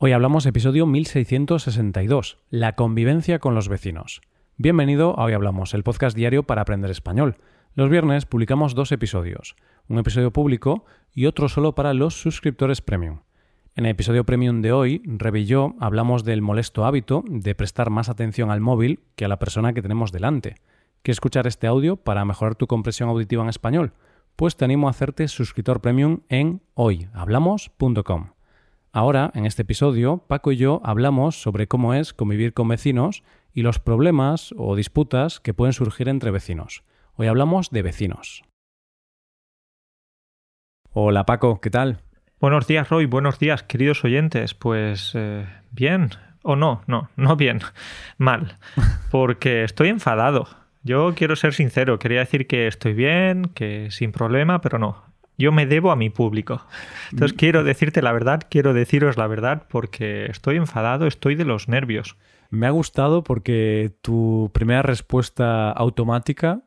Hoy hablamos episodio 1662, la convivencia con los vecinos. Bienvenido a Hoy Hablamos, el podcast diario para aprender español. Los viernes publicamos dos episodios, un episodio público y otro solo para los suscriptores premium. En el episodio premium de hoy, Rebe yo hablamos del molesto hábito de prestar más atención al móvil que a la persona que tenemos delante. ¿Quieres escuchar este audio para mejorar tu compresión auditiva en español? Pues te animo a hacerte suscriptor premium en hoyhablamos.com. Ahora, en este episodio, Paco y yo hablamos sobre cómo es convivir con vecinos y los problemas o disputas que pueden surgir entre vecinos. Hoy hablamos de vecinos. Hola Paco, ¿qué tal? Buenos días Roy, buenos días queridos oyentes. Pues eh, bien, o no, no, no bien, mal, porque estoy enfadado. Yo quiero ser sincero, quería decir que estoy bien, que sin problema, pero no, yo me debo a mi público. Entonces mm. quiero decirte la verdad, quiero deciros la verdad porque estoy enfadado, estoy de los nervios. Me ha gustado porque tu primera respuesta automática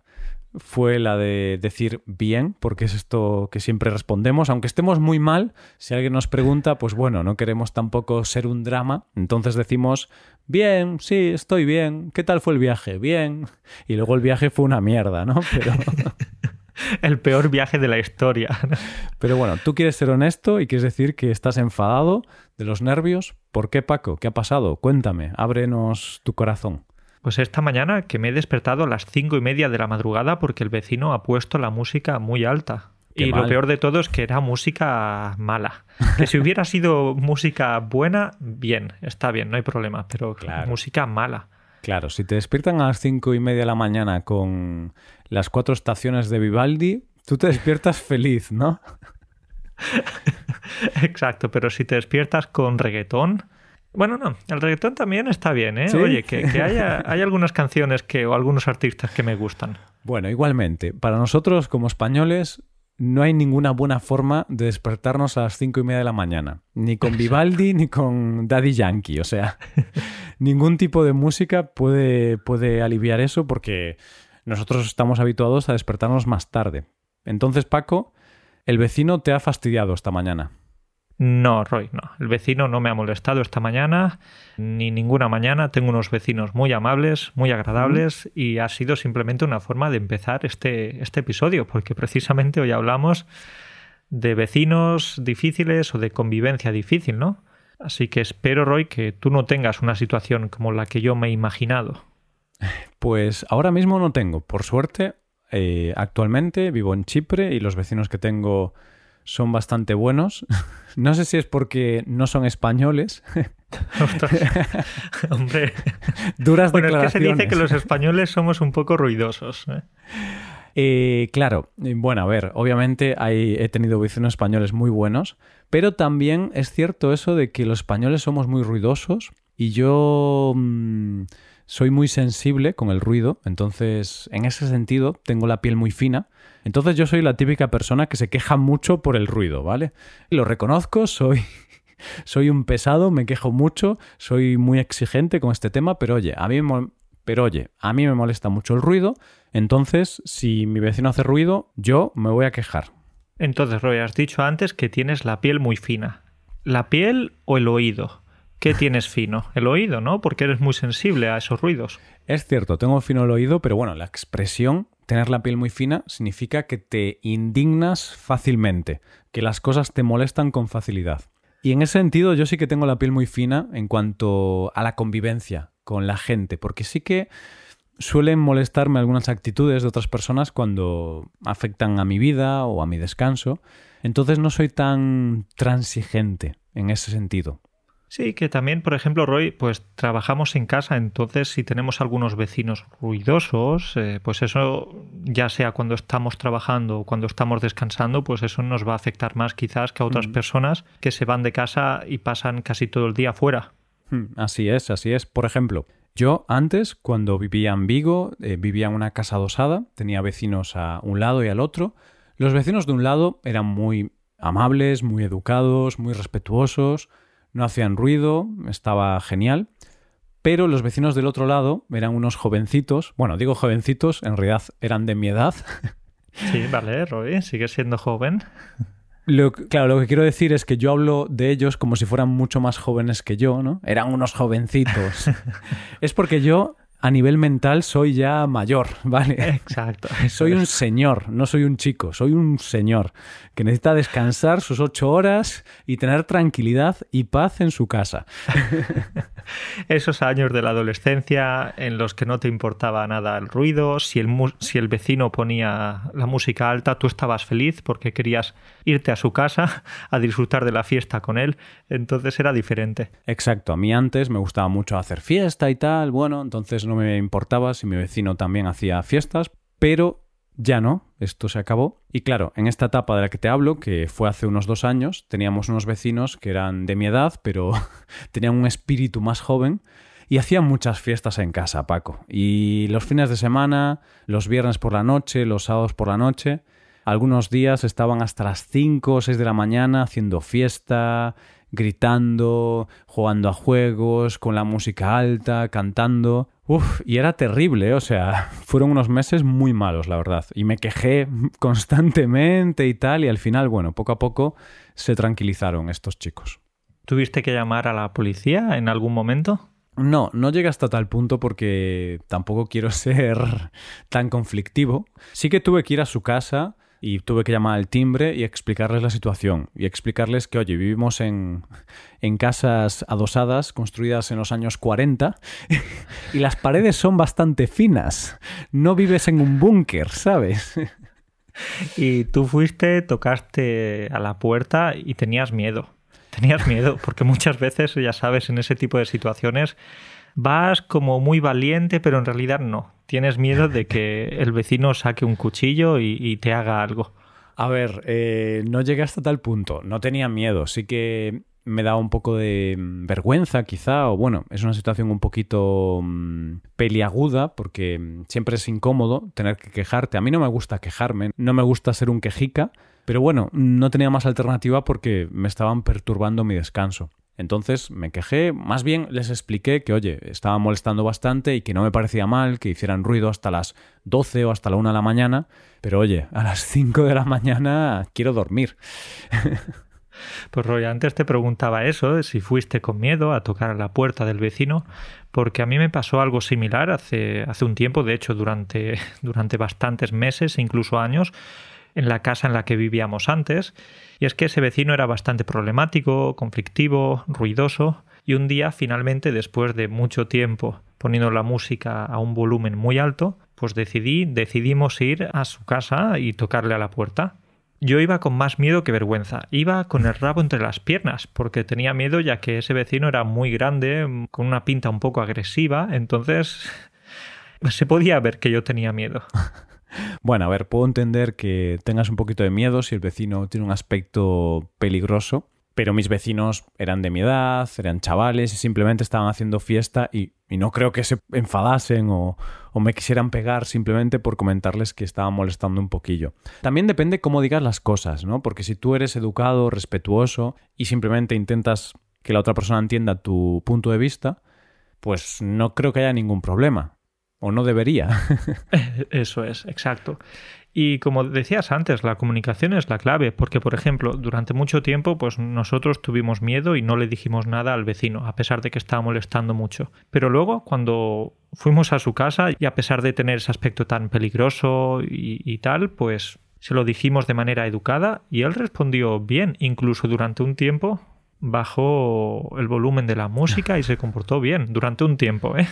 fue la de decir bien, porque es esto que siempre respondemos, aunque estemos muy mal, si alguien nos pregunta, pues bueno, no queremos tampoco ser un drama, entonces decimos bien, sí, estoy bien, ¿qué tal fue el viaje? Bien, y luego el viaje fue una mierda, ¿no? Pero... el peor viaje de la historia. Pero bueno, tú quieres ser honesto y quieres decir que estás enfadado de los nervios. ¿Por qué, Paco? ¿Qué ha pasado? Cuéntame, ábrenos tu corazón. Pues esta mañana que me he despertado a las cinco y media de la madrugada porque el vecino ha puesto la música muy alta. y lo peor de todo es que era música mala. Que si hubiera sido música buena, bien, está bien, no hay problema, pero música mala. Claro, si te despiertan a las cinco y media de la mañana con las cuatro estaciones de Vivaldi, tú te despiertas feliz, ¿no? Exacto, pero si te despiertas con reggaetón... Bueno, no, el reggaetón también está bien, ¿eh? Oye, que, haya, hay algunas canciones que, o algunos artistas que me gustan. Bueno, igualmente, para nosotros como españoles no hay ninguna buena forma de despertarnos a las cinco y media de la mañana. Ni con Vivaldi ni con Daddy Yankee. O sea, ningún tipo de música puede, puede aliviar eso porque nosotros estamos habituados a despertarnos más tarde. Entonces, Paco, el vecino te ha fastidiado esta mañana. No, Roy, no. El vecino no me ha molestado esta mañana, ni ninguna mañana. Tengo unos vecinos muy amables, muy agradables, y ha sido simplemente una forma de empezar este, este episodio, porque precisamente hoy hablamos de vecinos difíciles o de convivencia difícil, ¿no? Así que espero, Roy, que tú no tengas una situación como la que yo me he imaginado. Pues ahora mismo no tengo. Por suerte, eh, actualmente vivo en Chipre y los vecinos que tengo son bastante buenos. No sé si es porque no son españoles. Hombre. Duras bueno, declaraciones. Es que se dice que los españoles somos un poco ruidosos. ¿eh? Eh, claro, bueno, a ver, obviamente hay, he tenido vecinos españoles muy buenos, pero también es cierto eso de que los españoles somos muy ruidosos y yo mm, soy muy sensible con el ruido, entonces en ese sentido tengo la piel muy fina entonces yo soy la típica persona que se queja mucho por el ruido, ¿vale? Lo reconozco, soy soy un pesado, me quejo mucho, soy muy exigente con este tema, pero oye, a mí pero oye, a mí me molesta mucho el ruido, entonces si mi vecino hace ruido, yo me voy a quejar. Entonces, Roy, has dicho antes que tienes la piel muy fina. ¿La piel o el oído? ¿Qué tienes fino? El oído, ¿no? Porque eres muy sensible a esos ruidos. Es cierto, tengo fino el oído, pero bueno, la expresión tener la piel muy fina significa que te indignas fácilmente, que las cosas te molestan con facilidad. Y en ese sentido yo sí que tengo la piel muy fina en cuanto a la convivencia con la gente, porque sí que suelen molestarme algunas actitudes de otras personas cuando afectan a mi vida o a mi descanso. Entonces no soy tan transigente en ese sentido. Sí, que también, por ejemplo, Roy, pues trabajamos en casa, entonces si tenemos algunos vecinos ruidosos, eh, pues eso, ya sea cuando estamos trabajando o cuando estamos descansando, pues eso nos va a afectar más quizás que a otras mm. personas que se van de casa y pasan casi todo el día fuera. Hmm, así es, así es. Por ejemplo, yo antes, cuando vivía en Vigo, eh, vivía en una casa adosada, tenía vecinos a un lado y al otro. Los vecinos de un lado eran muy amables, muy educados, muy respetuosos no hacían ruido, estaba genial. Pero los vecinos del otro lado eran unos jovencitos. Bueno, digo jovencitos, en realidad eran de mi edad. Sí, vale, Roy, sigue siendo joven. Lo, claro, lo que quiero decir es que yo hablo de ellos como si fueran mucho más jóvenes que yo, ¿no? Eran unos jovencitos. es porque yo a nivel mental soy ya mayor, ¿vale? Exacto. Soy un señor, no soy un chico, soy un señor que necesita descansar sus ocho horas y tener tranquilidad y paz en su casa. Esos años de la adolescencia en los que no te importaba nada el ruido, si el, si el vecino ponía la música alta, tú estabas feliz porque querías irte a su casa a disfrutar de la fiesta con él, entonces era diferente. Exacto, a mí antes me gustaba mucho hacer fiesta y tal, bueno, entonces no me importaba si mi vecino también hacía fiestas, pero ya no, esto se acabó. Y claro, en esta etapa de la que te hablo, que fue hace unos dos años, teníamos unos vecinos que eran de mi edad, pero tenían un espíritu más joven y hacían muchas fiestas en casa, Paco. Y los fines de semana, los viernes por la noche, los sábados por la noche, algunos días estaban hasta las 5 o 6 de la mañana haciendo fiesta, gritando, jugando a juegos, con la música alta, cantando. Uf, y era terrible, o sea, fueron unos meses muy malos, la verdad. Y me quejé constantemente y tal, y al final, bueno, poco a poco se tranquilizaron estos chicos. ¿Tuviste que llamar a la policía en algún momento? No, no llega hasta tal punto porque tampoco quiero ser tan conflictivo. Sí que tuve que ir a su casa y tuve que llamar al timbre y explicarles la situación y explicarles que, oye, vivimos en, en casas adosadas construidas en los años 40 y las paredes son bastante finas. No vives en un búnker, ¿sabes? Y tú fuiste, tocaste a la puerta y tenías miedo. Tenías miedo, porque muchas veces, ya sabes, en ese tipo de situaciones vas como muy valiente, pero en realidad no. Tienes miedo de que el vecino saque un cuchillo y, te haga algo. A ver, eh, no llegué hasta tal punto. No tenía miedo. Sí que me da un poco de mm, vergüenza, quizá, o bueno, es una situación un poquito mm, peliaguda, porque mm, siempre es incómodo tener que quejarte. A mí no me gusta quejarme, no me gusta ser un quejica, pero bueno, no tenía más alternativa porque me estaban perturbando mi descanso. Entonces me quejé, más bien les expliqué que, oye, estaba molestando bastante y que no me parecía mal que hicieran ruido hasta las 12 o hasta la 1 de la mañana, pero oye, a las 5 de la mañana quiero dormir. Pues Roy, antes te preguntaba eso, si fuiste con miedo a tocar a la puerta del vecino, porque a mí me pasó algo similar hace, hace un tiempo, de hecho durante, durante bastantes meses e incluso años, en la casa en la que vivíamos antes, y es que ese vecino era bastante problemático, conflictivo, ruidoso, y un día finalmente, después de mucho tiempo poniendo la música a un volumen muy alto, pues decidí, decidimos ir a su casa y tocarle a la puerta. Yo iba con más miedo que vergüenza, iba con el rabo entre las piernas, porque tenía miedo ya que ese vecino era muy grande, con una pinta un poco agresiva, entonces se podía ver que yo tenía miedo. Bueno, a ver, puedo entender que tengas un poquito de miedo si el vecino tiene un aspecto peligroso, pero mis vecinos eran de mi edad, eran chavales y simplemente estaban haciendo fiesta y, no creo que se enfadasen o, me quisieran pegar simplemente por comentarles que estaban molestando un poquillo. También depende cómo digas las cosas, ¿no? Porque si tú eres educado, respetuoso y simplemente intentas que la otra persona entienda tu punto de vista, pues no creo que haya ningún problema. O no debería. Eso es, exacto. Y como decías antes, la comunicación es la clave, porque por ejemplo, durante mucho tiempo, pues nosotros tuvimos miedo y no le dijimos nada al vecino, a pesar de que estaba molestando mucho. Pero luego, cuando fuimos a su casa y a pesar de tener ese aspecto tan peligroso y, y tal, pues se lo dijimos de manera educada y él respondió bien, incluso durante un tiempo bajó el volumen de la música y se comportó bien durante un tiempo, ¿eh?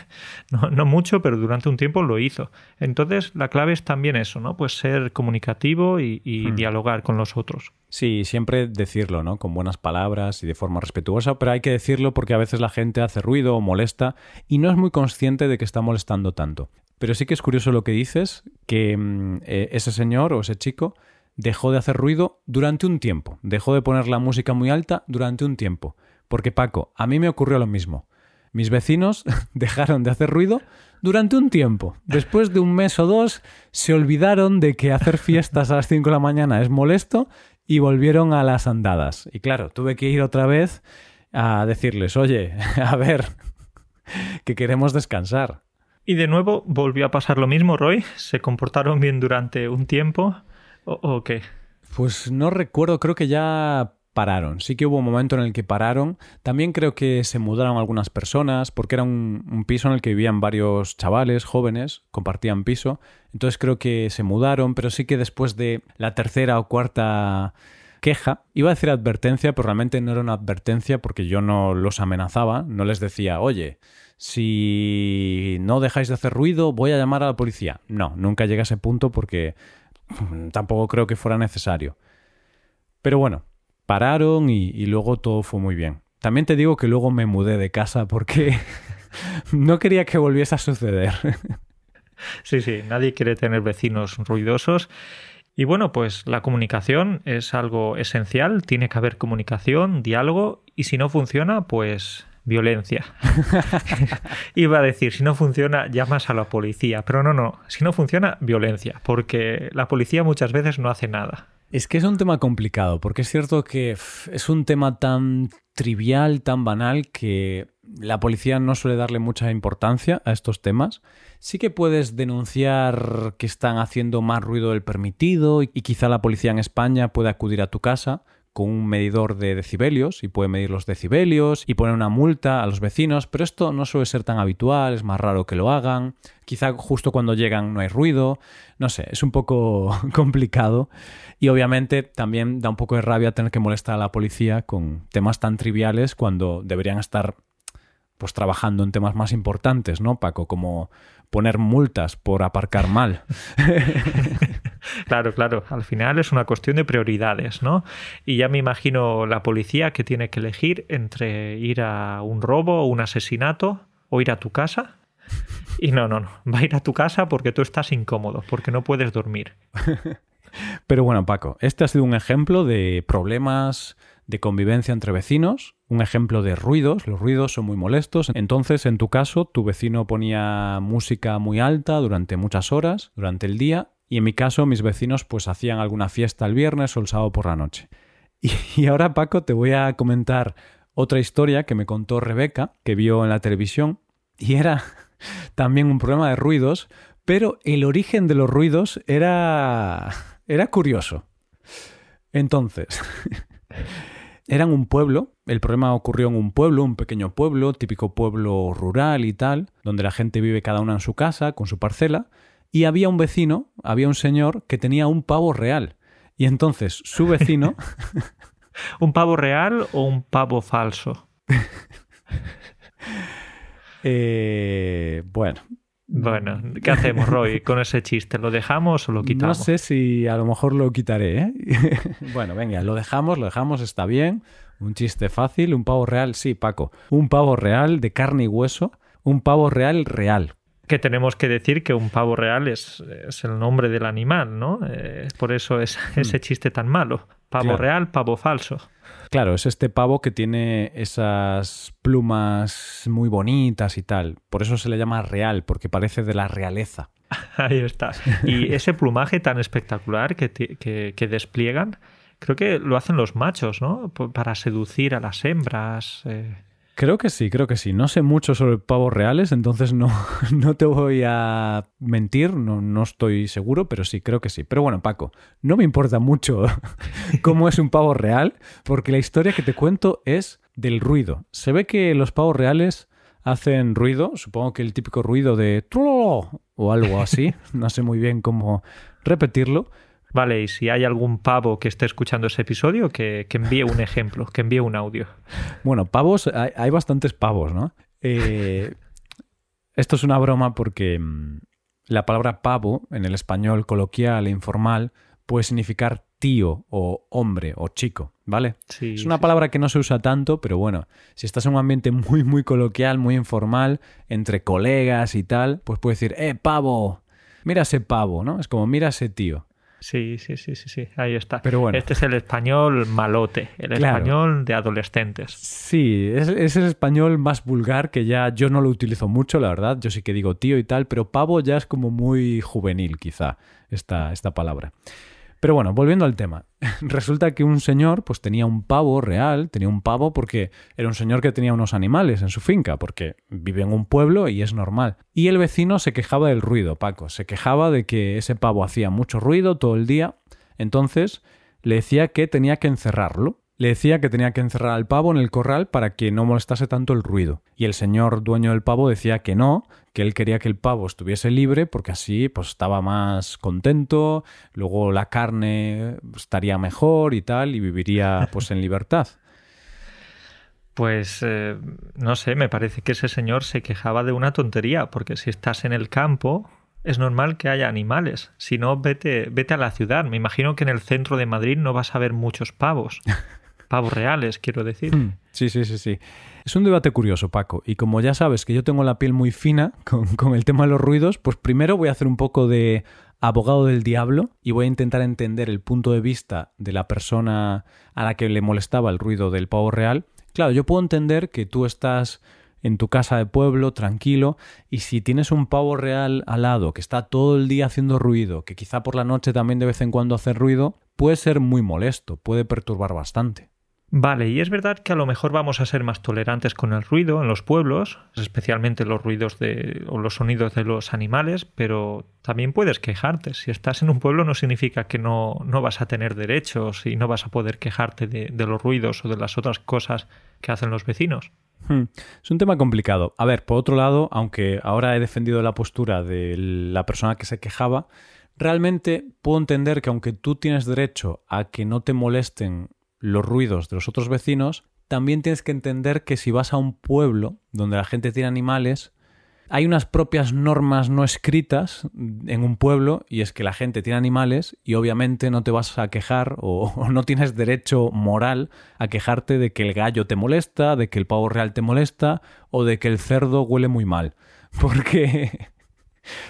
No, mucho, pero durante un tiempo lo hizo. Entonces, la clave es también eso, ¿no? Pues ser comunicativo y, hmm. dialogar con los otros. Sí, siempre decirlo, ¿no? Con buenas palabras y de forma respetuosa, pero hay que decirlo porque a veces la gente hace ruido o molesta y no es muy consciente de que está molestando tanto. Pero sí que es curioso lo que dices, que mm, eh, ese señor o ese chico dejó de hacer ruido durante un tiempo, dejó de poner la música muy alta durante un tiempo. Porque Paco, a mí me ocurrió lo mismo. Mis vecinos dejaron de hacer ruido durante un tiempo. Después de un mes o dos, se olvidaron de que hacer fiestas a las 5 de la mañana es molesto y volvieron a las andadas. Y claro, tuve que ir otra vez a decirles, oye, a ver, que queremos descansar. Y de nuevo volvió a pasar lo mismo, Roy. Se comportaron bien durante un tiempo ¿O, qué? Pues no recuerdo, creo que ya pararon. Sí que hubo un momento en el que pararon. También creo que se mudaron algunas personas, porque era un, piso en el que vivían varios chavales jóvenes, compartían piso. Entonces creo que se mudaron, pero sí que después de la tercera o cuarta queja, iba a decir advertencia, pero realmente no era una advertencia porque yo no los amenazaba, no les decía, oye, si no dejáis de hacer ruido, voy a llamar a la policía. No, nunca llegué a ese punto porque tampoco creo que fuera necesario. Pero bueno, pararon y, luego todo fue muy bien. También te digo que luego me mudé de casa porque no quería que volviese a suceder. Sí, sí, nadie quiere tener vecinos ruidosos. Y bueno, pues la comunicación es algo esencial, tiene que haber comunicación, diálogo, y si no funciona, pues violencia. Iba a decir, si no funciona, llamas a la policía, pero no, no, si no funciona, violencia, porque la policía muchas veces no hace nada. Es que es un tema complicado, porque es cierto que es un tema tan trivial, tan banal, que la policía no suele darle mucha importancia a estos temas. Sí que puedes denunciar que están haciendo más ruido del permitido y quizá la policía en España pueda acudir a tu casa, con un medidor de decibelios y puede medir los decibelios y poner una multa a los vecinos, pero esto no suele ser tan habitual, es más raro que lo hagan, quizá justo cuando llegan no hay ruido, no sé, es un poco complicado y obviamente también da un poco de rabia tener que molestar a la policía con temas tan triviales cuando deberían estar pues trabajando en temas más importantes, ¿no, Paco? Como poner multas por aparcar mal. claro, claro. Al final es una cuestión de prioridades, ¿no? Y ya me imagino la policía que tiene que elegir entre ir a un robo o un asesinato o ir a tu casa. Y no, no, no. Va a ir a tu casa porque tú estás incómodo, porque no puedes dormir. Pero bueno, Paco, este ha sido un ejemplo de problemas de convivencia entre vecinos, un ejemplo de ruidos, los ruidos son muy molestos, entonces en tu caso tu vecino ponía música muy alta durante muchas horas, durante el día, y en mi caso mis vecinos pues hacían alguna fiesta el viernes o el sábado por la noche. Y, ahora Paco te voy a comentar otra historia que me contó Rebeca, que vio en la televisión, y era también un problema de ruidos, pero el origen de los ruidos era era curioso. Entonces, eran un pueblo, el problema ocurrió en un pueblo, un pequeño pueblo, típico pueblo rural y tal, donde la gente vive cada una en su casa, con su parcela, y había un vecino, había un señor que tenía un pavo real. Y entonces su vecino... ¿Un pavo real o un pavo falso? eh, bueno, bueno, ¿qué hacemos, Roy, con ese chiste? ¿Lo dejamos o lo quitamos? No sé si a lo mejor lo quitaré, ¿eh? bueno, venga, lo dejamos, lo dejamos, está bien. Un chiste fácil, un pavo real, sí, Paco. Un pavo real de carne y hueso, un pavo real real. Que tenemos que decir que un pavo real es, el nombre del animal, ¿no? Eh, por eso es hmm. ese chiste tan malo. Pavo real, pavo falso. Claro, es este pavo que tiene esas plumas muy bonitas y tal. Por eso se le llama real, porque parece de la realeza. Ahí está. Y ese plumaje tan espectacular que, que, despliegan, creo que lo hacen los machos, ¿no? Para seducir a las hembras. Eh. Creo que sí, creo que sí. No sé mucho sobre pavos reales, entonces no, no te voy a mentir, no, no estoy seguro, pero sí, creo que sí. Pero bueno, Paco, no me importa mucho cómo es un pavo real, porque la historia que te cuento es del ruido. Se ve que los pavos reales hacen ruido, supongo que el típico ruido de o algo así, no sé muy bien cómo repetirlo, Vale, y si hay algún pavo que esté escuchando ese episodio, que, envíe un ejemplo, que envíe un audio. Bueno, pavos, hay, bastantes pavos, ¿no? Eh, esto es una broma porque mm, la palabra pavo en el español coloquial e informal puede significar tío o hombre o chico, ¿vale? Sí, es una palabra que no se usa tanto, pero bueno, si estás en un ambiente muy, muy coloquial, muy informal, entre colegas y tal, pues puedes decir, eh, pavo, mira ese pavo, ¿no? Es como, mira ese tío. Sí, sí, sí, sí, sí, ahí está. Pero bueno. Este es el español malote, el español de adolescentes. Sí, es, es, el español más vulgar que ya yo no lo utilizo mucho, la verdad. Yo sí que digo tío y tal, pero pavo ya es como muy juvenil, quizá, esta, esta palabra. Pero bueno, volviendo al tema. Resulta que un señor pues tenía un pavo real, tenía un pavo porque era un señor que tenía unos animales en su finca, porque vive en un pueblo y es normal. Y el vecino se quejaba del ruido, Paco, se quejaba de que ese pavo hacía mucho ruido todo el día. Entonces le decía que tenía que encerrarlo. Le decía que tenía que encerrar al pavo en el corral para que no molestase tanto el ruido. Y el señor dueño del pavo decía que no, que él quería que el pavo estuviese libre porque así pues estaba más contento, luego la carne estaría mejor y tal y viviría pues en libertad. Pues eh, no sé, me parece que ese señor se quejaba de una tontería, porque si estás en el campo, es normal que haya animales. Si no, vete, vete a la ciudad. Me imagino que en el centro de Madrid no vas a ver muchos pavos. Pavos reales, quiero decir. Hmm. Sí, sí, sí, sí. Es un debate curioso, Paco. Y como ya sabes que yo tengo la piel muy fina con, con el tema de los ruidos, pues primero voy a hacer un poco de abogado del diablo y voy a intentar entender el punto de vista de la persona a la que le molestaba el ruido del pavo real. Claro, yo puedo entender que tú estás en tu casa de pueblo, tranquilo, y si tienes un pavo real al lado que está todo el día haciendo ruido, que quizá por la noche también de vez en cuando hace ruido, puede ser muy molesto, puede perturbar bastante. Vale, y es verdad que a lo mejor vamos a ser más tolerantes con el ruido en los pueblos, especialmente los ruidos de, o los sonidos de los animales, pero también puedes quejarte. Si estás en un pueblo no significa que no, no vas a tener derechos y no vas a poder quejarte de, los ruidos o de las otras cosas que hacen los vecinos. Hmm. Es un tema complicado. A ver, por otro lado, aunque ahora he defendido la postura de la persona que se quejaba, realmente puedo entender que aunque tú tienes derecho a que no te molesten los ruidos de los otros vecinos, también tienes que entender que si vas a un pueblo donde la gente tiene animales, hay unas propias normas no escritas en un pueblo y es que la gente tiene animales y obviamente no te vas a quejar o, no tienes derecho moral a quejarte de que el gallo te molesta, de que el pavo real te molesta o de que el cerdo huele muy mal. Porque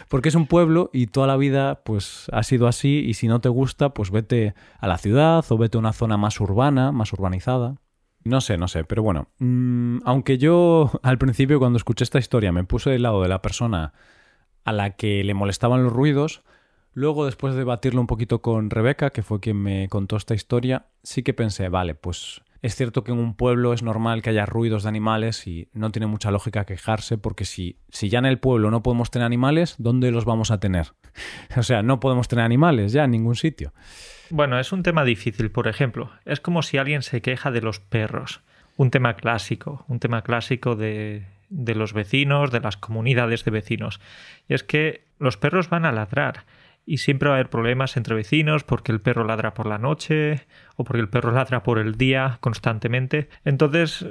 porque es un pueblo y toda la vida pues ha sido así y si no te gusta pues vete a la ciudad o vete a una zona más urbana, más urbanizada. No sé, no sé, pero bueno, mm, aunque yo al principio cuando escuché esta historia me puse del lado de la persona a la que le molestaban los ruidos, luego después de debatirlo un poquito con Rebeca, que fue quien me contó esta historia, sí que pensé, vale, pues es cierto que en un pueblo es normal que haya ruidos de animales y no tiene mucha lógica quejarse porque si, si ya en el pueblo no podemos tener animales, ¿dónde los vamos a tener? o sea, no podemos tener animales ya en ningún sitio. Bueno, es un tema difícil, por ejemplo. Es como si alguien se queja de los perros. Un tema clásico, un tema clásico de, de los vecinos, de las comunidades de vecinos. Y es que los perros van a ladrar y siempre va a haber problemas entre vecinos porque el perro ladra por la noche o porque el perro ladra por el día constantemente. Entonces,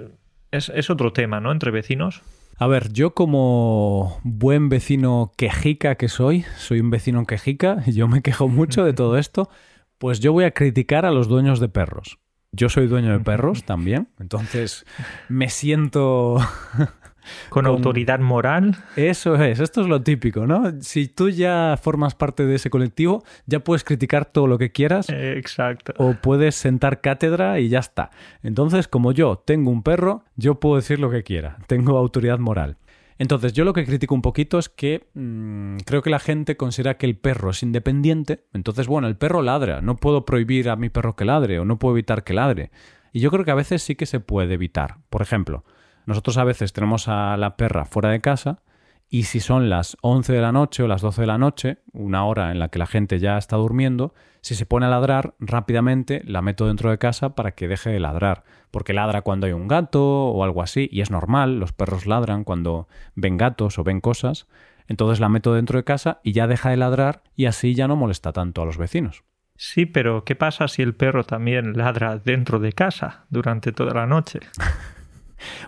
es, es otro tema, ¿no? Entre vecinos. A ver, yo como buen vecino quejica que soy, soy un vecino quejica, yo me quejo mucho de todo esto, pues yo voy a criticar a los dueños de perros. Yo soy dueño de perros también, entonces me siento... Con, autoridad moral. Eso es, esto es lo típico, ¿no? Si tú ya formas parte de ese colectivo, ya puedes criticar todo lo que quieras. exacto. O puedes sentar cátedra y ya está. Entonces, como yo tengo un perro, yo puedo decir lo que quiera. Tengo autoridad moral. Entonces, yo lo que critico un poquito es que mm, creo que la gente considera que el perro es independiente. Entonces, bueno, el perro ladra. No puedo prohibir a mi perro que ladre o no puedo evitar que ladre. Y yo creo que a veces sí que se puede evitar. Por ejemplo, nosotros a veces tenemos a la perra fuera de casa y si son las 11 de la noche o las 12 de la noche, una hora en la que la gente ya está durmiendo, si se pone a ladrar, rápidamente la meto dentro de casa para que deje de ladrar. Porque ladra cuando hay un gato o algo así, y es normal, los perros ladran cuando ven gatos o ven cosas. Entonces la meto dentro de casa y ya deja de ladrar y así ya no molesta tanto a los vecinos. Sí, pero ¿qué pasa si el perro también ladra dentro de casa durante toda la noche?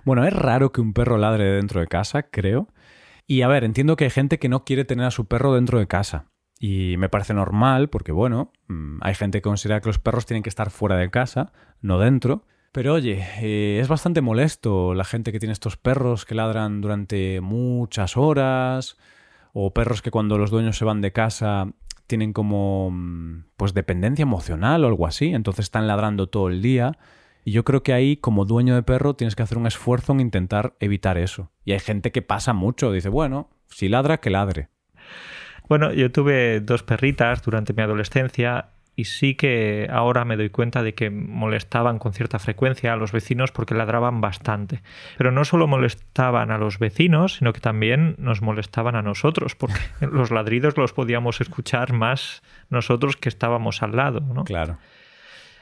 bueno, es raro que un perro ladre dentro de casa, creo. Y a ver, entiendo que hay gente que no quiere tener a su perro dentro de casa. Y me parece normal porque, bueno, mm, hay gente que considera que los perros tienen que estar fuera de casa, no dentro. Pero oye, eh, es bastante molesto la gente que tiene estos perros que ladran durante muchas horas, o perros que cuando los dueños se van de casa tienen como mm, pues dependencia emocional o algo así, entonces están ladrando todo el día. Y yo creo que ahí, como dueño de perro, tienes que hacer un esfuerzo en intentar evitar eso. Y hay gente que pasa mucho, dice, bueno, si ladra, que ladre. Bueno, yo tuve dos perritas durante mi adolescencia y sí que ahora me doy cuenta de que molestaban con cierta frecuencia a los vecinos porque ladraban bastante. Pero no solo molestaban a los vecinos, sino que también nos molestaban a nosotros, porque los ladridos los podíamos escuchar más nosotros que estábamos al lado, ¿no? Claro.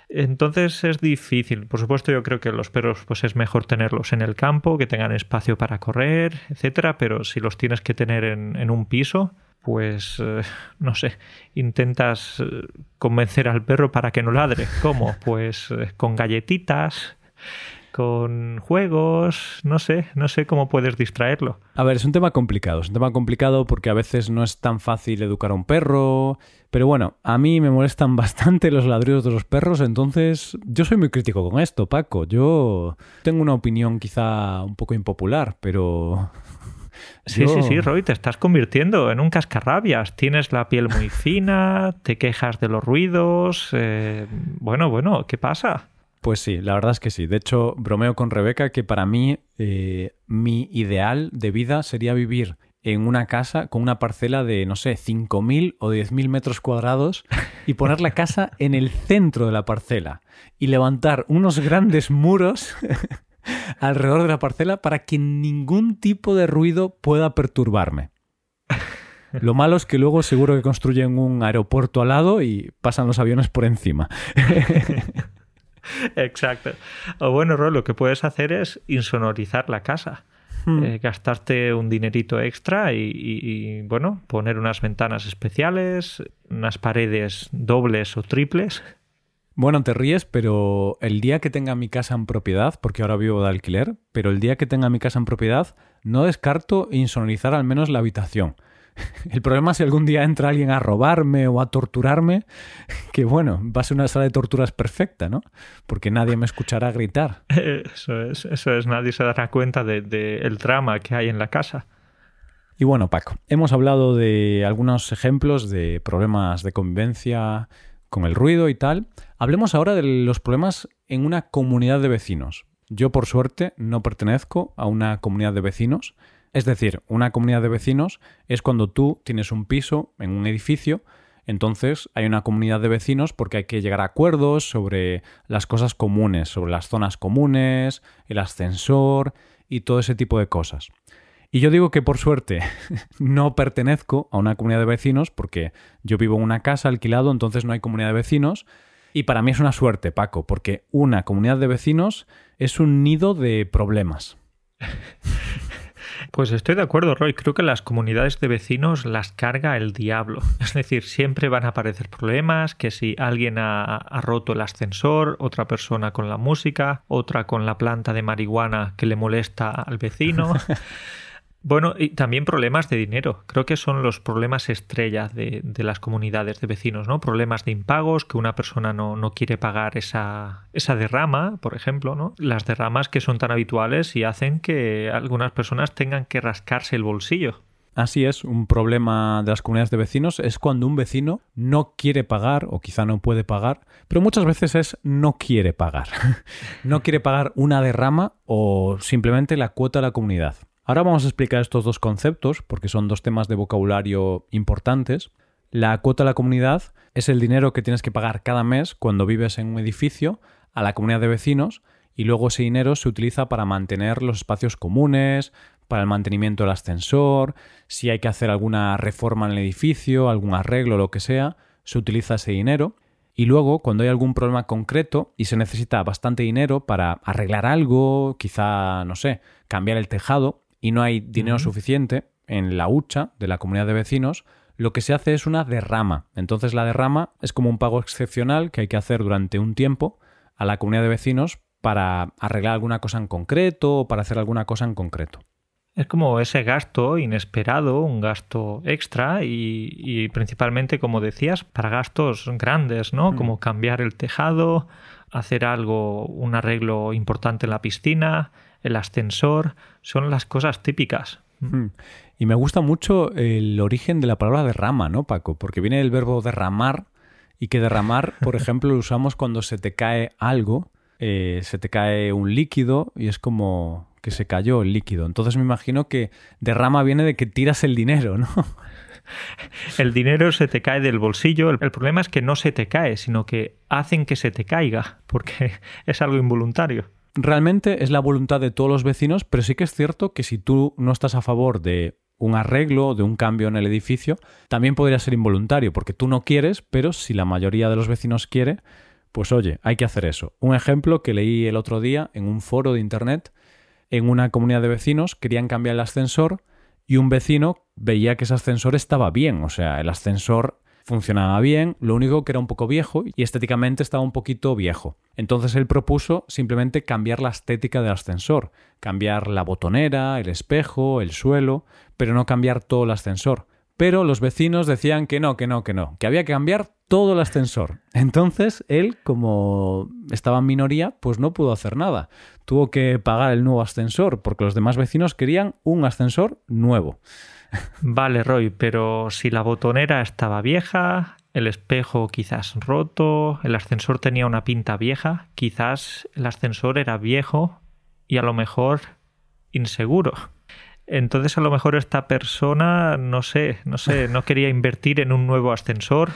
Entonces es difícil. Por supuesto, yo creo que los perros pues es mejor tenerlos en el campo, que tengan espacio para correr, etcétera, pero si los tienes que tener en, un piso, pues eh, no sé, intentas eh, convencer al perro para que no ladre. ¿Cómo? Pues eh, con galletitas, con juegos, no sé, no sé cómo puedes distraerlo. A ver, es un tema complicado, es un tema complicado porque a veces no es tan fácil educar a un perro, pero bueno, a mí me molestan bastante los ladridos de los perros, entonces yo soy muy crítico con esto, Paco. Yo tengo una opinión quizá un poco impopular, pero Sí, sí, sí, Roy, te estás convirtiendo en un cascarrabias. Tienes la piel muy fina, te quejas de los ruidos. Eh, bueno, bueno, ¿qué pasa? Pues sí, la verdad es que sí. De hecho, bromeo con Rebeca que para mí eh, mi ideal de vida sería vivir en una casa con una parcela de, no sé, 5.000 o 10.000 metros cuadrados y poner la casa en el centro de la parcela y levantar unos grandes muros alrededor de la parcela para que ningún tipo de ruido pueda perturbarme. Lo malo es que luego seguro que construyen un aeropuerto al lado y pasan los aviones por encima. Exacto. O bueno, Ro, lo que puedes hacer es insonorizar la casa. Hmm. Eh, gastarte un dinerito extra y, bueno, poner unas ventanas especiales, unas paredes dobles o triples. Bueno, te ríes, pero el día que tenga mi casa en propiedad, porque ahora vivo de alquiler, pero el día que tenga mi casa en propiedad, no descarto insonorizar al menos la habitación. El problema es si algún día entra alguien a robarme o a torturarme, que bueno, va a ser una sala de torturas perfecta, ¿no? Porque nadie me escuchará gritar. Eso es, eso es, nadie se dará cuenta del de, drama que hay en la casa. Y bueno, Paco, hemos hablado de algunos ejemplos de problemas de convivencia con el ruido y tal. Hablemos ahora de los problemas en una comunidad de vecinos. Yo, por suerte, no pertenezco a una comunidad de vecinos, es decir, una comunidad de vecinos es cuando tú tienes un piso en un edificio, entonces hay una comunidad de vecinos porque hay que llegar a acuerdos sobre las cosas comunes, sobre las zonas comunes, el ascensor y todo ese tipo de cosas. Y yo digo que por suerte no pertenezco a una comunidad de vecinos porque yo vivo en una casa alquilado, entonces no hay comunidad de vecinos. Y para mí es una suerte, Paco, porque una comunidad de vecinos es un nido de problemas. Pues estoy de acuerdo, Roy. Creo que las comunidades de vecinos las carga el diablo. Es decir, siempre van a aparecer problemas, que si alguien ha, ha, roto el ascensor, otra persona con la música, otra con la planta de marihuana que le molesta al vecino. Bueno, y también problemas de dinero. Creo que son los problemas estrellas de, las comunidades de vecinos, ¿no? Problemas de impagos, que una persona no, no, quiere pagar esa, esa derrama, por ejemplo, ¿no? Las derramas que son tan habituales y hacen que algunas personas tengan que rascarse el bolsillo. Así es, un problema de las comunidades de vecinos es cuando un vecino no quiere pagar o quizá no puede pagar, pero muchas veces es no quiere pagar. no quiere pagar una derrama o simplemente la cuota de la comunidad. Ahora vamos a explicar estos dos conceptos porque son dos temas de vocabulario importantes. La cuota a la comunidad es el dinero que tienes que pagar cada mes cuando vives en un edificio a la comunidad de vecinos y luego ese dinero se utiliza para mantener los espacios comunes, para el mantenimiento del ascensor, si hay que hacer alguna reforma en el edificio, algún arreglo, lo que sea, se utiliza ese dinero. Y luego, cuando hay algún problema concreto y se necesita bastante dinero para arreglar algo, quizá, no sé, cambiar el tejado, y no hay dinero suficiente en la hucha de la comunidad de vecinos, lo que se hace es una derrama. Entonces la derrama es como un pago excepcional que hay que hacer durante un tiempo a la comunidad de vecinos para arreglar alguna cosa en concreto o para hacer alguna cosa en concreto. Es como ese gasto inesperado, un gasto extra y, principalmente, como decías, para gastos grandes, ¿no? Mm. Como cambiar el tejado, hacer algo, un arreglo importante en la piscina, el ascensor, son las cosas típicas. Hmm. Y me gusta mucho el origen de la palabra derrama, ¿no, Paco? Porque viene del verbo derramar y que derramar, por ejemplo, lo usamos cuando se te cae algo, eh, se te cae un líquido y es como que se cayó el líquido. Entonces me imagino que derrama viene de que tiras el dinero, ¿no? El dinero se te cae del bolsillo. El problema es que no se te cae, sino que hacen que se te caiga, porque es algo involuntario realmente es la voluntad de todos los vecinos, pero sí que es cierto que si tú no estás a favor de un arreglo, de un cambio en el edificio, también podría ser involuntario, porque tú no quieres, pero si la mayoría de los vecinos quiere, Pues oye, hay que hacer eso. Un ejemplo que leí el otro día en un foro de internet, en una comunidad de vecinos querían cambiar el ascensor y un vecino veía que ese ascensor estaba bien, o sea, el ascensor funcionaba bien, lo único que era un poco viejo y estéticamente estaba un poquito viejo. Entonces él propuso simplemente cambiar la estética del ascensor, cambiar la botonera, el espejo, el suelo, pero no cambiar todo el ascensor. Pero los vecinos decían que no, que no, que no, que había que cambiar todo el ascensor. Entonces él, como estaba en minoría, pues no pudo hacer nada. Tuvo que pagar el nuevo ascensor porque los demás vecinos querían un ascensor nuevo. Vale, Roy, pero si la botonera estaba vieja, el espejo quizás roto, el ascensor tenía una pinta vieja, quizás el ascensor era viejo y a lo mejor inseguro. Entonces a lo mejor esta persona, no sé, no sé, no quería invertir en un nuevo ascensor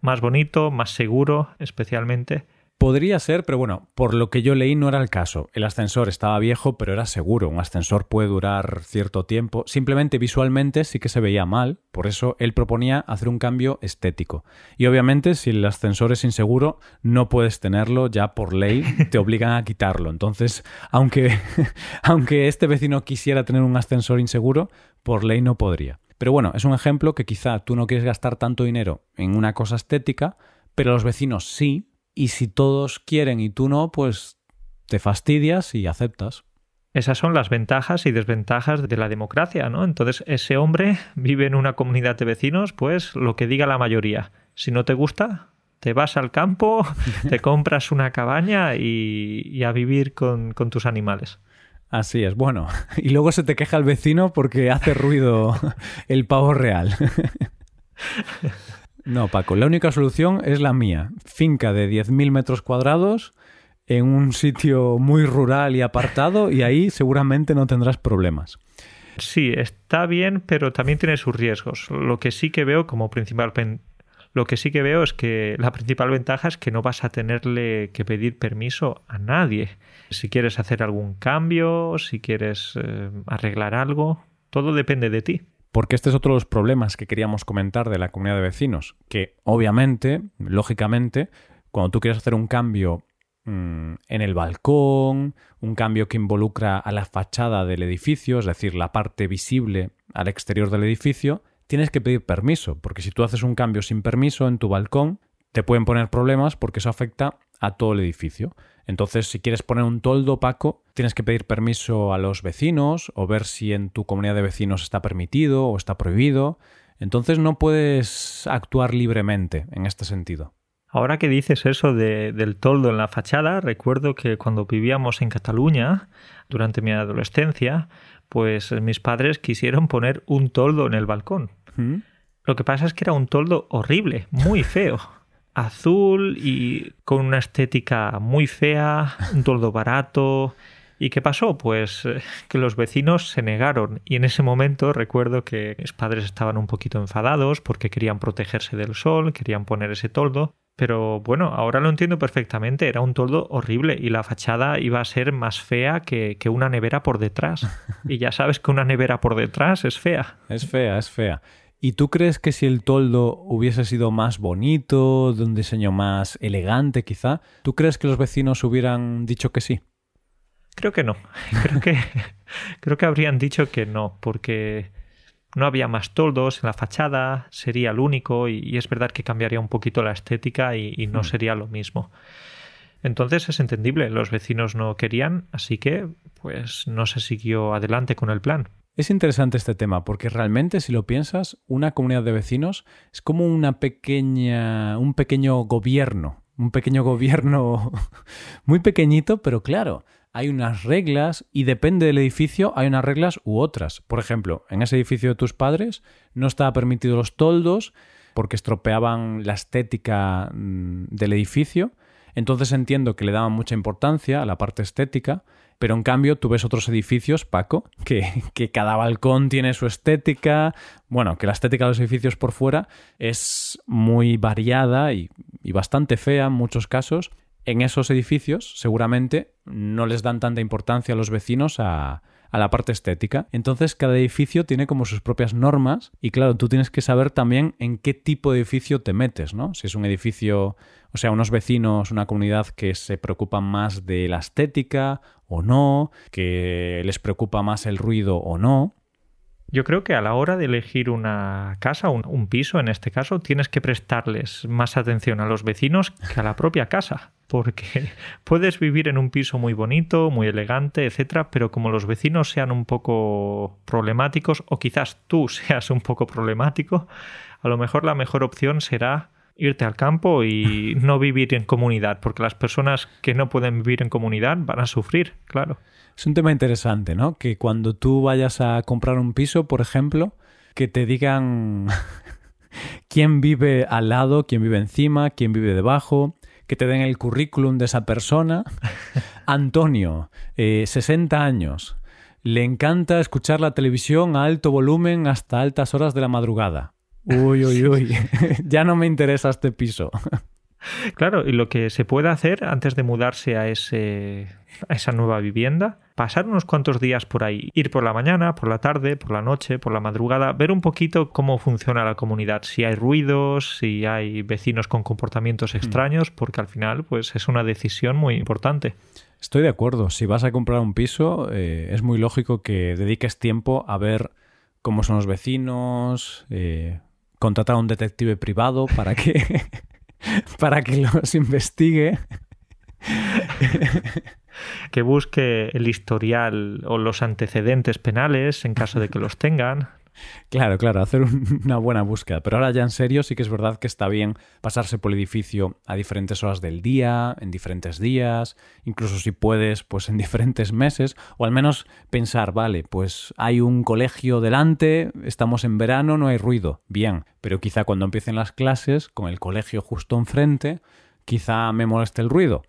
más bonito, más seguro, especialmente. Podría ser, pero bueno, por lo que yo leí no era el caso. El ascensor estaba viejo, pero era seguro. Un ascensor puede durar cierto tiempo. Simplemente visualmente sí que se veía mal, por eso él proponía hacer un cambio estético. Y obviamente si el ascensor es inseguro, no puedes tenerlo, ya por ley te obligan a quitarlo. Entonces, aunque, aunque este vecino quisiera tener un ascensor inseguro, por ley no podría. Pero bueno, es un ejemplo que quizá tú no quieres gastar tanto dinero en una cosa estética, pero los vecinos sí, y si todos quieren y tú no, pues te fastidias y aceptas. Esas son las ventajas y desventajas de la democracia, ¿no? Entonces, ese hombre vive en una comunidad de vecinos, pues lo que diga la mayoría. Si no te gusta, te vas al campo, te compras una cabaña y, a vivir con, con tus animales. Así es, bueno. Y luego se te queja el vecino porque hace ruido el pavo real. No, Paco, la única solución es la mía. Finca de 10.000 metros cuadrados en un sitio muy rural y apartado y ahí seguramente no tendrás problemas. Sí, está bien, pero también tiene sus riesgos. Lo que sí que veo como principal lo que sí que veo es que la principal ventaja es que no vas a tenerle que pedir permiso a nadie. Si quieres hacer algún cambio, si quieres eh, arreglar algo, todo depende de ti. Porque este es otro de los problemas que queríamos comentar de la comunidad de vecinos, que obviamente, lógicamente, cuando tú quieres hacer un cambio mm, en el balcón, un cambio que involucra a la fachada del edificio, es decir, la parte visible al exterior del edificio, tienes que pedir permiso, porque si tú haces un cambio sin permiso en tu balcón, te pueden poner problemas porque eso afecta a todo el edificio. Entonces, si quieres poner un toldo opaco, tienes que pedir permiso a los vecinos o ver si en tu comunidad de vecinos está permitido o está prohibido. Entonces no puedes actuar libremente en este sentido. Ahora que dices eso del toldo en la fachada, recuerdo que cuando vivíamos en Cataluña, durante mi adolescencia, pues mis padres quisieron poner un toldo en el balcón. ¿Mm? Lo que pasa es que era un toldo horrible, muy feo azul y con una estética muy fea, un toldo barato. ¿Y qué pasó? Pues eh, que los vecinos se negaron y en ese momento recuerdo que mis padres estaban un poquito enfadados porque querían protegerse del sol, querían poner ese toldo, pero bueno, ahora lo entiendo perfectamente, era un toldo horrible y la fachada iba a ser más fea que, que una nevera por detrás. Y ya sabes que una nevera por detrás es fea. Es fea, es fea. ¿Y tú crees que si el toldo hubiese sido más bonito, de un diseño más elegante quizá, ¿tú crees que los vecinos hubieran dicho que sí? Creo que no. Creo que, creo que habrían dicho que no, porque no había más toldos en la fachada, sería el único y, es verdad que cambiaría un poquito la estética y, no mm. sería lo mismo. Entonces es entendible, los vecinos no querían, así que pues no se siguió adelante con el plan. Es interesante este tema porque realmente si lo piensas, una comunidad de vecinos es como una pequeña un pequeño gobierno, un pequeño gobierno muy pequeñito, pero claro, hay unas reglas y depende del edificio hay unas reglas u otras. Por ejemplo, en ese edificio de tus padres no estaba permitido los toldos porque estropeaban la estética mm, del edificio. Entonces entiendo que le daban mucha importancia a la parte estética, pero en cambio tú ves otros edificios, Paco, que, cada balcón tiene su estética, bueno, que la estética de los edificios por fuera es muy variada y, y bastante fea en muchos casos. En esos edificios seguramente no les dan tanta importancia a los vecinos a, a la parte estética. Entonces cada edificio tiene como sus propias normas y claro, tú tienes que saber también en qué tipo de edificio te metes, ¿no? Si es un edificio, o sea, unos vecinos, una comunidad que se preocupan más de la estética o no, que les preocupa más el ruido o no. Yo creo que a la hora de elegir una casa, un, un, piso en este caso, tienes que prestarles más atención a los vecinos que a la propia casa. Porque puedes vivir en un piso muy bonito, muy elegante, etcétera, pero como los vecinos sean un poco problemáticos, o quizás tú seas un poco problemático, a lo mejor la mejor opción será irte al campo y no vivir en comunidad, porque las personas que no pueden vivir en comunidad van a sufrir, claro. Es un tema interesante, ¿no? Que cuando tú vayas a comprar un piso, por ejemplo, que te digan quién vive al lado, quién vive encima, quién vive debajo, que te den el currículum de esa persona. Antonio, eh, 60 años, le encanta escuchar la televisión a alto volumen hasta altas horas de la madrugada. Uy, uy, uy, ya no me interesa este piso. Claro, y lo que se puede hacer antes de mudarse a, ese, a esa nueva vivienda, pasar unos cuantos días por ahí, ir por la mañana, por la tarde, por la noche, por la madrugada, ver un poquito cómo funciona la comunidad, si hay ruidos, si hay vecinos con comportamientos extraños, porque al final pues es una decisión muy importante. Estoy de acuerdo, si vas a comprar un piso eh, es muy lógico que dediques tiempo a ver cómo son los vecinos, eh, contratar a un detective privado para que para que los investigue. que busque el historial o los antecedentes penales en caso de que los tengan. Claro, claro, hacer una buena búsqueda. Pero ahora ya en serio sí que es verdad que está bien pasarse por el edificio a diferentes horas del día, en diferentes días, incluso si puedes, pues en diferentes meses, o al menos pensar, vale, pues hay un colegio delante, estamos en verano, no hay ruido, bien, pero quizá cuando empiecen las clases, con el colegio justo enfrente, quizá me moleste el ruido.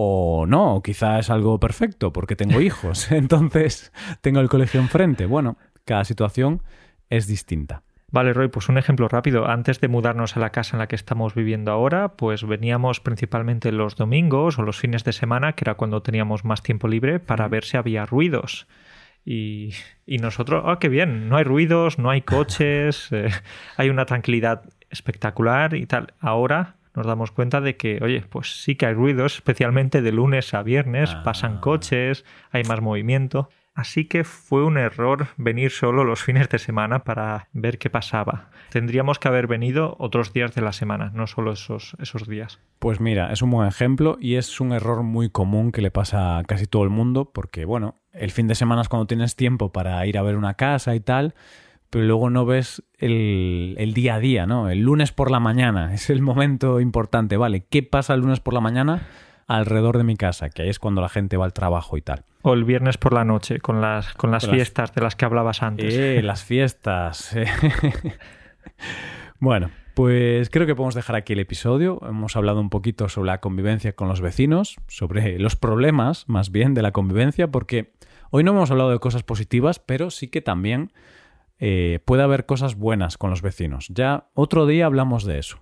O no, quizá es algo perfecto porque tengo hijos, entonces tengo el colegio enfrente. Bueno, cada situación es distinta. Vale, Roy, pues un ejemplo rápido. Antes de mudarnos a la casa en la que estamos viviendo ahora, pues veníamos principalmente los domingos o los fines de semana, que era cuando teníamos más tiempo libre, para ver si había ruidos. Y, y nosotros, oh, qué bien, no hay ruidos, no hay coches, eh, hay una tranquilidad espectacular y tal. Ahora nos damos cuenta de que, oye, pues sí que hay ruidos, especialmente de lunes a viernes, pasan coches, hay más movimiento. Así que fue un error venir solo los fines de semana para ver qué pasaba. Tendríamos que haber venido otros días de la semana, no solo esos, esos días. Pues mira, es un buen ejemplo y es un error muy común que le pasa a casi todo el mundo porque, bueno, el fin de semana es cuando tienes tiempo para ir a ver una casa y tal, pero luego no ves el, el, día a día, ¿no? El lunes por la mañana es el momento importante, ¿vale? ¿Qué pasa el lunes por la mañana? alrededor de mi casa, que ahí es cuando la gente va al trabajo y tal. O el viernes por la noche, con las, con las fiestas de las que hablabas antes. Eh, las fiestas. bueno, pues creo que podemos dejar aquí el episodio. Hemos hablado un poquito sobre la convivencia con los vecinos, sobre los problemas más bien de la convivencia, porque hoy no hemos hablado de cosas positivas, pero sí que también eh, puede haber cosas buenas con los vecinos. Ya otro día hablamos de eso.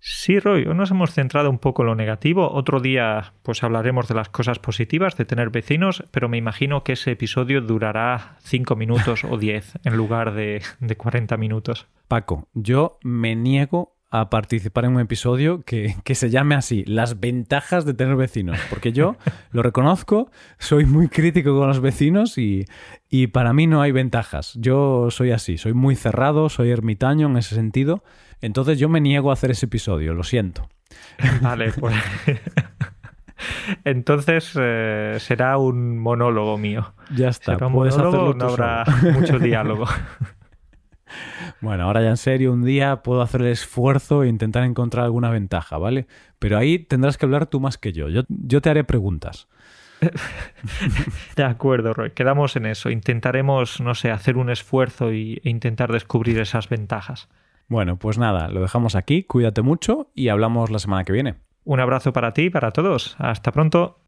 Sí, Roy, hoy nos hemos centrado un poco en lo negativo. Otro día, pues hablaremos de las cosas positivas de tener vecinos, pero me imagino que ese episodio durará 5 minutos o 10 en lugar de, de 40 minutos. Paco, yo me niego a participar en un episodio que, que, se llame así, las ventajas de tener vecinos, porque yo lo reconozco, soy muy crítico con los vecinos y, y para mí no hay ventajas. Yo soy así, soy muy cerrado, soy ermitaño en ese sentido, entonces yo me niego a hacer ese episodio, lo siento. Vale, pues... Entonces eh, será un monólogo mío. Ya está. Será un monólogo, no habrá mucho diálogo. Bueno, ahora ya en serio, un día puedo hacer el esfuerzo e intentar encontrar alguna ventaja, ¿vale? Pero ahí tendrás que hablar tú más que yo. Yo, yo te haré preguntas. De acuerdo, Roy. Quedamos en eso. Intentaremos, no sé, hacer un esfuerzo y, e intentar descubrir esas ventajas. Bueno, pues nada, lo dejamos aquí. Cuídate mucho y hablamos la semana que viene. Un abrazo para ti y para todos. Hasta pronto.